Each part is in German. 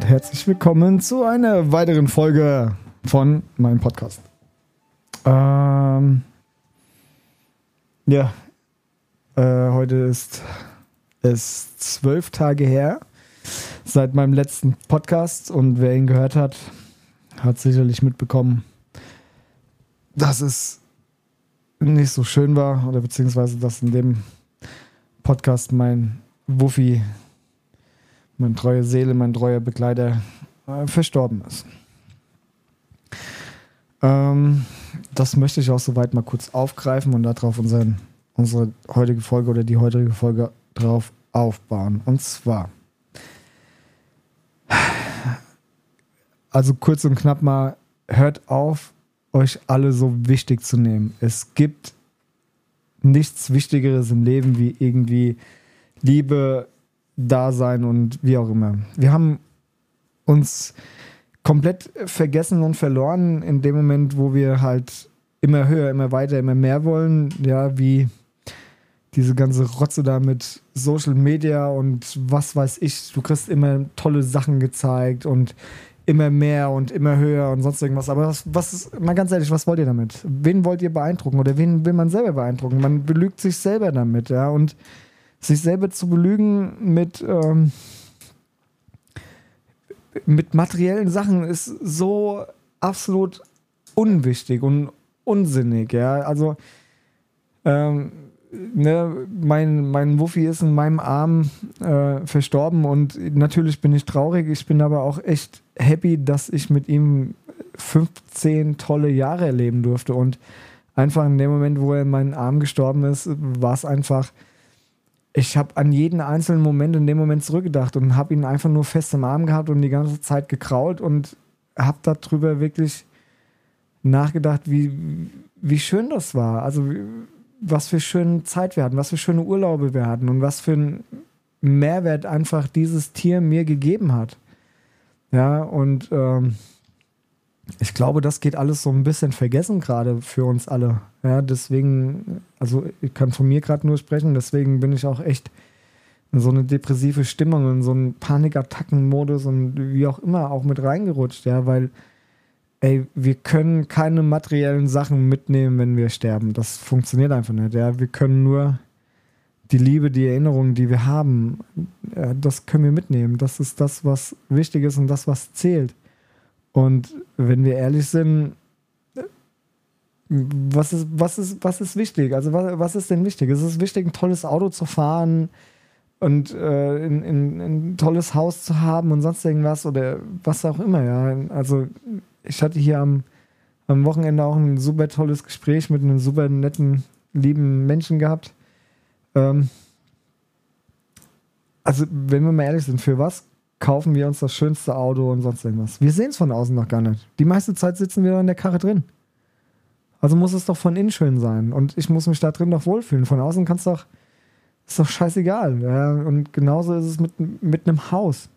und herzlich willkommen zu einer weiteren Folge von meinem Podcast. Ähm, ja, äh, heute ist es zwölf Tage her seit meinem letzten Podcast und wer ihn gehört hat, hat sicherlich mitbekommen, dass es nicht so schön war oder beziehungsweise dass in dem Podcast mein Wuffi, meine treue Seele, mein treuer Begleiter äh, verstorben ist. Ähm, das möchte ich auch soweit mal kurz aufgreifen und darauf unseren, unsere heutige Folge oder die heutige Folge drauf aufbauen. Und zwar, also kurz und knapp mal, hört auf, euch alle so wichtig zu nehmen. Es gibt nichts Wichtigeres im Leben wie irgendwie Liebe, Dasein und wie auch immer. Wir haben uns komplett vergessen und verloren in dem Moment, wo wir halt immer höher, immer weiter, immer mehr wollen. Ja, wie diese ganze Rotze da mit Social Media und was weiß ich. Du kriegst immer tolle Sachen gezeigt und immer mehr und immer höher und sonst irgendwas. Aber was, was mal ganz ehrlich, was wollt ihr damit? Wen wollt ihr beeindrucken oder wen will man selber beeindrucken? Man belügt sich selber damit, ja. Und sich selber zu belügen mit, ähm, mit materiellen Sachen ist so absolut unwichtig und unsinnig, ja. Also, ähm, ne, mein, mein Wuffi ist in meinem Arm äh, verstorben und natürlich bin ich traurig. Ich bin aber auch echt happy, dass ich mit ihm 15 tolle Jahre erleben durfte. Und einfach in dem Moment, wo er in meinen Arm gestorben ist, war es einfach. Ich habe an jeden einzelnen Moment in dem Moment zurückgedacht und habe ihn einfach nur fest im Arm gehabt und die ganze Zeit gekrault und habe darüber wirklich nachgedacht, wie, wie schön das war. Also was für schöne Zeit wir hatten, was für schöne Urlaube wir hatten und was für einen Mehrwert einfach dieses Tier mir gegeben hat. Ja, und ähm, ich glaube, das geht alles so ein bisschen vergessen gerade für uns alle. Ja, deswegen, also ich kann von mir gerade nur sprechen, deswegen bin ich auch echt in so eine depressive Stimmung, in so einen Panikattackenmodus und wie auch immer auch mit reingerutscht, ja, weil ey, wir können keine materiellen Sachen mitnehmen, wenn wir sterben. Das funktioniert einfach nicht. Ja? Wir können nur die Liebe, die Erinnerungen, die wir haben, das können wir mitnehmen. Das ist das, was wichtig ist und das, was zählt. Und wenn wir ehrlich sind, was ist, was ist, was ist wichtig? Also was, was ist denn wichtig? Es ist wichtig, ein tolles Auto zu fahren und äh, in, in, ein tolles Haus zu haben und sonst irgendwas oder was auch immer, ja. Also ich hatte hier am, am Wochenende auch ein super tolles Gespräch mit einem super netten, lieben Menschen gehabt. Ähm, also, wenn wir mal ehrlich sind, für was kaufen wir uns das schönste Auto und sonst irgendwas? Wir sehen es von außen noch gar nicht. Die meiste Zeit sitzen wir in der Karre drin. Also muss es doch von innen schön sein. Und ich muss mich da drin doch wohlfühlen. Von außen kannst doch, ist doch scheißegal. Ja? Und genauso ist es mit, mit einem Haus.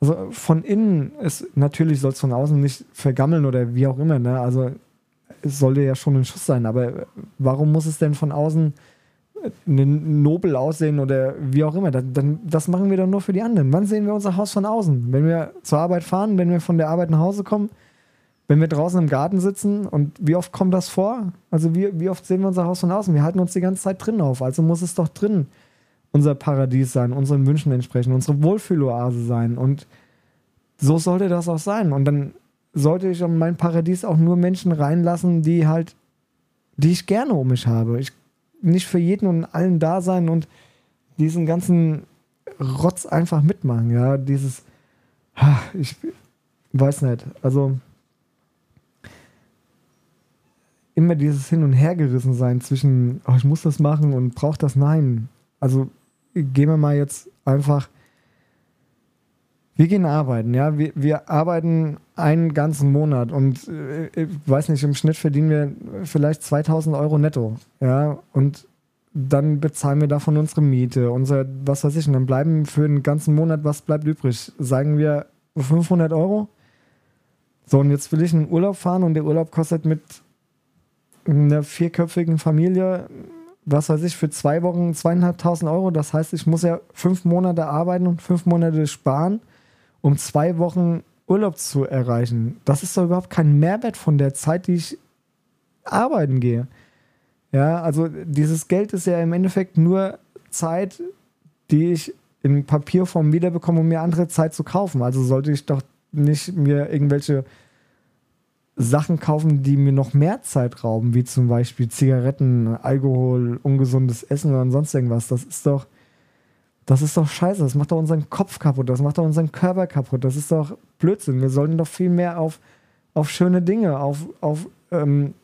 Also von innen ist natürlich soll es von außen nicht vergammeln oder wie auch immer, ne? Also es sollte ja schon ein Schuss sein, aber warum muss es denn von außen nobel aussehen oder wie auch immer? Dann, dann, das machen wir doch nur für die anderen. Wann sehen wir unser Haus von außen? Wenn wir zur Arbeit fahren, wenn wir von der Arbeit nach Hause kommen, wenn wir draußen im Garten sitzen und wie oft kommt das vor? Also wie, wie oft sehen wir unser Haus von außen? Wir halten uns die ganze Zeit drin auf, also muss es doch drin unser Paradies sein, unseren Wünschen entsprechen, unsere Wohlfühloase sein. Und so sollte das auch sein. Und dann sollte ich in mein Paradies auch nur Menschen reinlassen, die halt, die ich gerne um mich habe. Ich nicht für jeden und allen da sein und diesen ganzen Rotz einfach mitmachen. Ja, dieses, ich weiß nicht. Also immer dieses Hin- und Hergerissen sein zwischen, oh, ich muss das machen und brauche das Nein. Also gehen wir mal jetzt einfach. Wir gehen arbeiten, ja. Wir, wir arbeiten einen ganzen Monat und äh, ich weiß nicht, im Schnitt verdienen wir vielleicht 2000 Euro netto, ja. Und dann bezahlen wir davon unsere Miete, unser, was weiß ich, und dann bleiben für den ganzen Monat, was bleibt übrig? Sagen wir 500 Euro? So, und jetzt will ich in den Urlaub fahren und der Urlaub kostet mit einer vierköpfigen Familie was weiß ich, für zwei Wochen zweieinhalbtausend Euro. Das heißt, ich muss ja fünf Monate arbeiten und fünf Monate sparen, um zwei Wochen Urlaub zu erreichen. Das ist doch überhaupt kein Mehrwert von der Zeit, die ich arbeiten gehe. Ja, also dieses Geld ist ja im Endeffekt nur Zeit, die ich in Papierform wiederbekomme, um mir andere Zeit zu kaufen. Also sollte ich doch nicht mir irgendwelche Sachen kaufen, die mir noch mehr Zeit rauben, wie zum Beispiel Zigaretten, Alkohol, ungesundes Essen oder sonst irgendwas. Das ist doch, das ist doch scheiße. Das macht doch unseren Kopf kaputt. Das macht doch unseren Körper kaputt. Das ist doch Blödsinn. Wir sollten doch viel mehr auf, auf schöne Dinge, auf, auf ähm,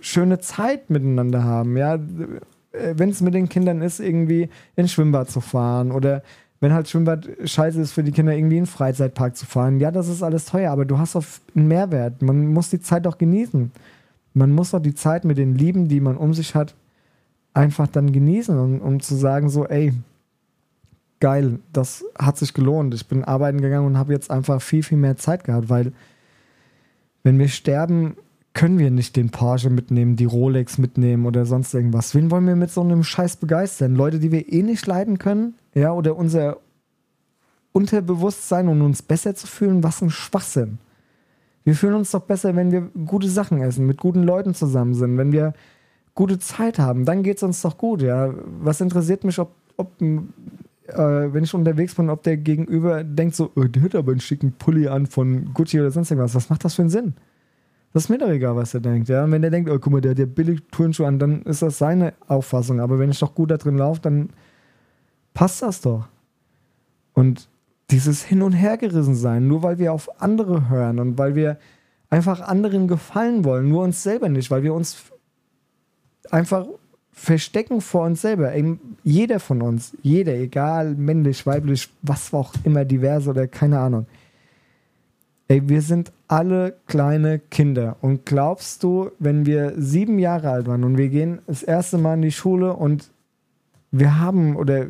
schöne Zeit miteinander haben. Ja, wenn es mit den Kindern ist, irgendwie ins Schwimmbad zu fahren oder wenn halt Schwimmbad scheiße ist für die Kinder, irgendwie in den Freizeitpark zu fahren. Ja, das ist alles teuer, aber du hast doch einen Mehrwert. Man muss die Zeit doch genießen. Man muss doch die Zeit mit den Lieben, die man um sich hat, einfach dann genießen, um, um zu sagen, so, ey, geil, das hat sich gelohnt. Ich bin arbeiten gegangen und habe jetzt einfach viel, viel mehr Zeit gehabt, weil wenn wir sterben, können wir nicht den Porsche mitnehmen, die Rolex mitnehmen oder sonst irgendwas. Wen wollen wir mit so einem Scheiß begeistern? Leute, die wir eh nicht leiden können? Ja, oder unser Unterbewusstsein, um uns besser zu fühlen? Was ein Schwachsinn. Wir fühlen uns doch besser, wenn wir gute Sachen essen, mit guten Leuten zusammen sind, wenn wir gute Zeit haben. Dann geht es uns doch gut, ja. Was interessiert mich, ob, ob äh, wenn ich unterwegs bin, ob der Gegenüber denkt so, oh, der hat aber einen schicken Pulli an von Gucci oder sonst irgendwas. Was macht das für einen Sinn? Das ist mir doch egal, was er denkt. Ja? Und wenn er denkt, oh, guck mal, der hat ja billig Turnschuhe an, dann ist das seine Auffassung. Aber wenn ich doch gut da drin laufe, dann passt das doch. Und dieses Hin- und Hergerissen sein, nur weil wir auf andere hören und weil wir einfach anderen gefallen wollen, nur uns selber nicht, weil wir uns einfach verstecken vor uns selber. Jeder von uns, jeder, egal männlich, weiblich, was auch immer, divers oder keine Ahnung Ey, wir sind alle kleine Kinder. Und glaubst du, wenn wir sieben Jahre alt waren und wir gehen das erste Mal in die Schule und wir haben oder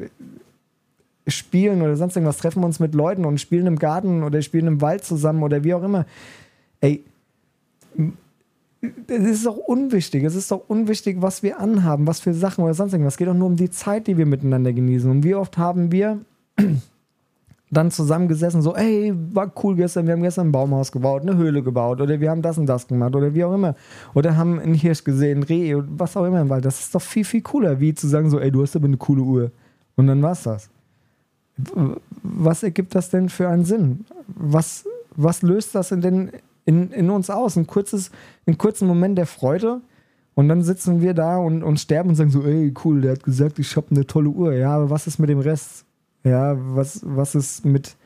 spielen oder sonst irgendwas, treffen uns mit Leuten und spielen im Garten oder spielen im Wald zusammen oder wie auch immer. Ey, es ist doch unwichtig. Es ist doch unwichtig, was wir anhaben, was für Sachen oder sonst irgendwas. Es geht doch nur um die Zeit, die wir miteinander genießen. Und wie oft haben wir dann zusammengesessen, so, ey, war cool gestern, wir haben gestern ein Baumhaus gebaut, eine Höhle gebaut oder wir haben das und das gemacht oder wie auch immer. Oder haben einen Hirsch gesehen, Reh was auch immer im Wald. Das ist doch viel, viel cooler, wie zu sagen, so, ey, du hast aber eine coole Uhr. Und dann war's das. Was ergibt das denn für einen Sinn? Was, was löst das denn in, in uns aus? Ein, kurzes, einen kurzen Moment der Freude und dann sitzen wir da und, und sterben und sagen so, ey, cool, der hat gesagt, ich habe eine tolle Uhr. Ja, aber was ist mit dem Rest? Ja, was, was ist mit,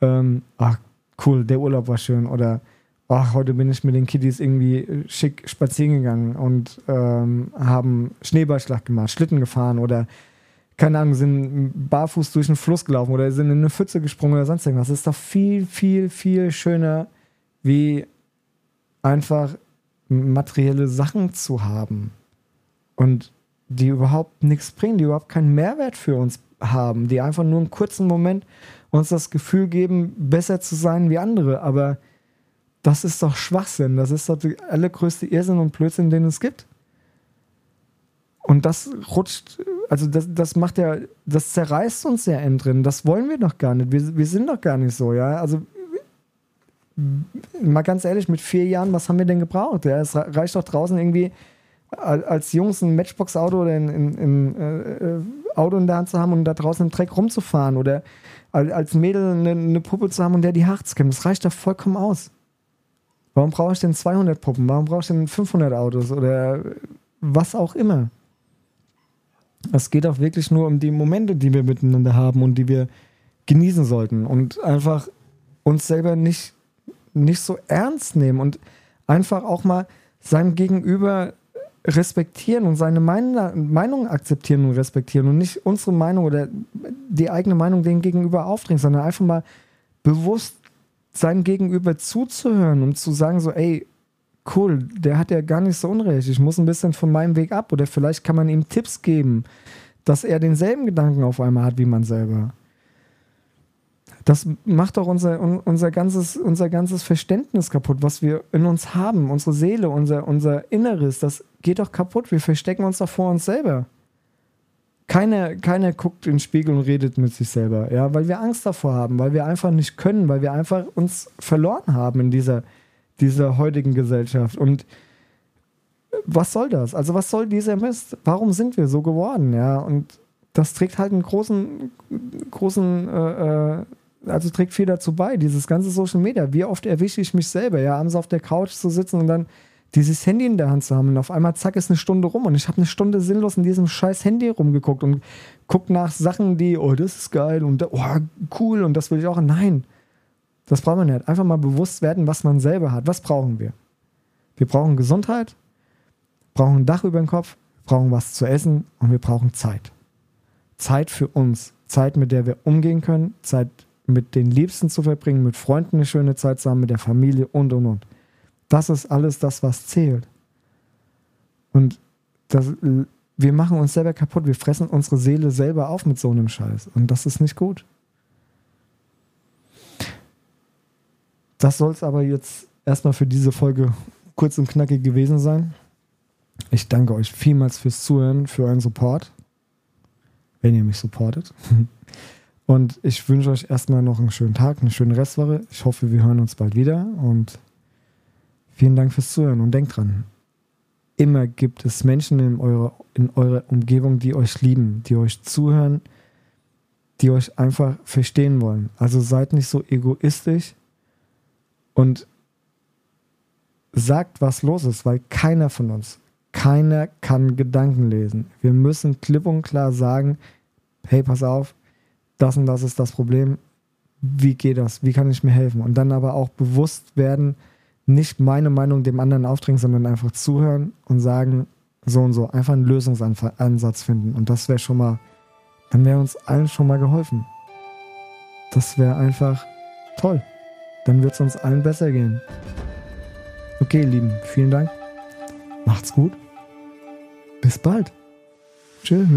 ähm, ach cool, der Urlaub war schön oder ach, heute bin ich mit den Kiddies irgendwie schick spazieren gegangen und ähm, haben Schneeballschlag gemacht, Schlitten gefahren oder keine Ahnung, sind barfuß durch einen Fluss gelaufen oder sind in eine Pfütze gesprungen oder sonst irgendwas. Das ist doch viel, viel, viel schöner, wie einfach materielle Sachen zu haben und die überhaupt nichts bringen, die überhaupt keinen Mehrwert für uns haben, die einfach nur einen kurzen Moment uns das Gefühl geben, besser zu sein wie andere. Aber das ist doch Schwachsinn. Das ist doch der allergrößte Irrsinn und Blödsinn, den es gibt. Und das rutscht, also das, das macht ja, das zerreißt uns ja innen drin. Das wollen wir doch gar nicht. Wir, wir sind doch gar nicht so, ja. Also mal ganz ehrlich, mit vier Jahren, was haben wir denn gebraucht? Ja, es reicht doch draußen irgendwie als Jungs ein Matchbox-Auto oder ein, äh, Auto in der Hand zu haben und da draußen im Dreck rumzufahren oder als Mädel eine, eine Puppe zu haben und der die Haare zu kämmen. Das reicht doch vollkommen aus. Warum brauche ich denn 200 Puppen? Warum brauche ich denn 500 Autos oder was auch immer? Es geht auch wirklich nur um die Momente, die wir miteinander haben und die wir genießen sollten und einfach uns selber nicht, nicht so ernst nehmen und einfach auch mal seinem Gegenüber respektieren und seine Meinung akzeptieren und respektieren und nicht unsere Meinung oder die eigene Meinung dem Gegenüber aufdringen, sondern einfach mal bewusst seinem Gegenüber zuzuhören und zu sagen so, ey, cool, der hat ja gar nicht so unrecht, ich muss ein bisschen von meinem Weg ab oder vielleicht kann man ihm Tipps geben, dass er denselben Gedanken auf einmal hat wie man selber. Das macht doch unser, unser, ganzes, unser ganzes Verständnis kaputt, was wir in uns haben, unsere Seele, unser, unser Inneres, das geht doch kaputt. Wir verstecken uns doch vor uns selber. Keiner, keiner guckt in den Spiegel und redet mit sich selber, ja, weil wir Angst davor haben, weil wir einfach nicht können, weil wir einfach uns verloren haben in dieser, dieser heutigen Gesellschaft. Und was soll das? Also, was soll dieser Mist? Warum sind wir so geworden, ja? Und das trägt halt einen großen, großen, äh, äh also trägt viel dazu bei, dieses ganze Social Media. Wie oft erwische ich mich selber, ja, abends auf der Couch zu sitzen und dann dieses Handy in der Hand zu haben und auf einmal zack ist eine Stunde rum und ich habe eine Stunde sinnlos in diesem scheiß Handy rumgeguckt und guckt nach Sachen, die, oh, das ist geil und oh, cool und das will ich auch. Nein, das braucht man nicht. Einfach mal bewusst werden, was man selber hat. Was brauchen wir? Wir brauchen Gesundheit, brauchen ein Dach über dem Kopf, brauchen was zu essen und wir brauchen Zeit. Zeit für uns. Zeit, mit der wir umgehen können, Zeit mit den Liebsten zu verbringen, mit Freunden eine schöne Zeit zu haben, mit der Familie und und und. Das ist alles das, was zählt. Und das, wir machen uns selber kaputt. Wir fressen unsere Seele selber auf mit so einem Scheiß. Und das ist nicht gut. Das soll es aber jetzt erstmal für diese Folge kurz und knackig gewesen sein. Ich danke euch vielmals fürs Zuhören, für euren Support, wenn ihr mich supportet. Und ich wünsche euch erstmal noch einen schönen Tag, eine schöne Restwoche. Ich hoffe, wir hören uns bald wieder und Vielen Dank fürs Zuhören und denkt dran, immer gibt es Menschen in eurer, in eurer Umgebung, die euch lieben, die euch zuhören, die euch einfach verstehen wollen. Also seid nicht so egoistisch und sagt, was los ist, weil keiner von uns, keiner kann Gedanken lesen. Wir müssen klipp und klar sagen, hey, pass auf, das und das ist das Problem. Wie geht das? Wie kann ich mir helfen? Und dann aber auch bewusst werden, nicht meine Meinung dem anderen aufdrängen, sondern einfach zuhören und sagen, so und so, einfach einen Lösungsansatz finden. Und das wäre schon mal, dann wäre uns allen schon mal geholfen. Das wäre einfach toll. Dann wird es uns allen besser gehen. Okay, Lieben, vielen Dank. Macht's gut. Bis bald. Tschüss.